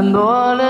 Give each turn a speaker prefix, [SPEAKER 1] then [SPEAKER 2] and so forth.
[SPEAKER 1] and all